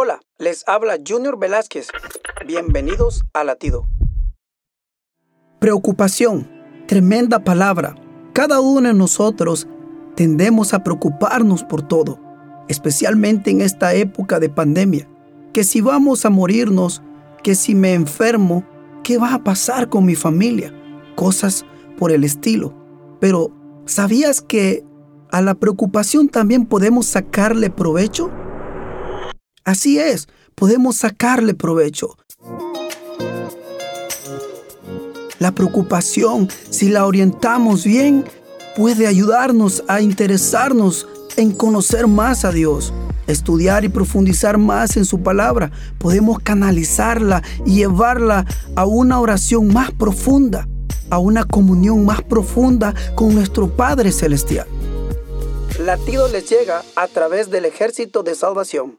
Hola, les habla Junior Velázquez. Bienvenidos a Latido. Preocupación, tremenda palabra. Cada uno de nosotros tendemos a preocuparnos por todo, especialmente en esta época de pandemia. Que si vamos a morirnos, que si me enfermo, ¿qué va a pasar con mi familia? Cosas por el estilo. Pero, ¿sabías que a la preocupación también podemos sacarle provecho? Así es, podemos sacarle provecho. La preocupación, si la orientamos bien, puede ayudarnos a interesarnos en conocer más a Dios, estudiar y profundizar más en su palabra. Podemos canalizarla y llevarla a una oración más profunda, a una comunión más profunda con nuestro Padre Celestial. Latido les llega a través del ejército de salvación.